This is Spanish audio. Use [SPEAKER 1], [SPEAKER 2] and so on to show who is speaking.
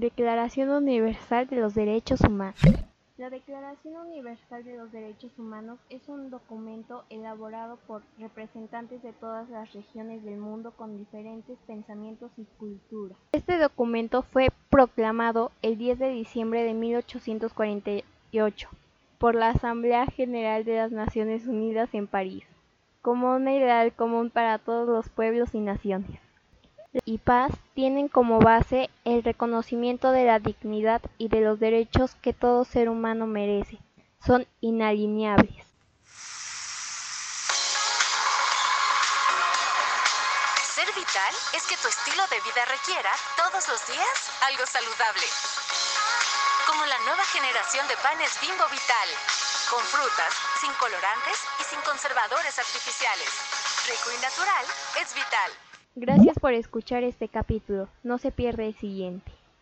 [SPEAKER 1] Declaración Universal de los Derechos Humanos. La Declaración Universal de los Derechos Humanos es un documento elaborado por representantes de todas las regiones del mundo con diferentes pensamientos y culturas. Este documento fue proclamado el 10 de diciembre de 1848 por la Asamblea General de las Naciones Unidas en París, como una ideal común para todos los pueblos y naciones y paz tienen como base el reconocimiento de la dignidad y de los derechos que todo ser humano merece. Son inalineables.
[SPEAKER 2] Ser vital es que tu estilo de vida requiera todos los días algo saludable. Como la nueva generación de panes Bimbo Vital, con frutas, sin colorantes y sin conservadores artificiales. Rico y natural es vital.
[SPEAKER 1] Gracias por escuchar este capítulo. No se pierda el siguiente.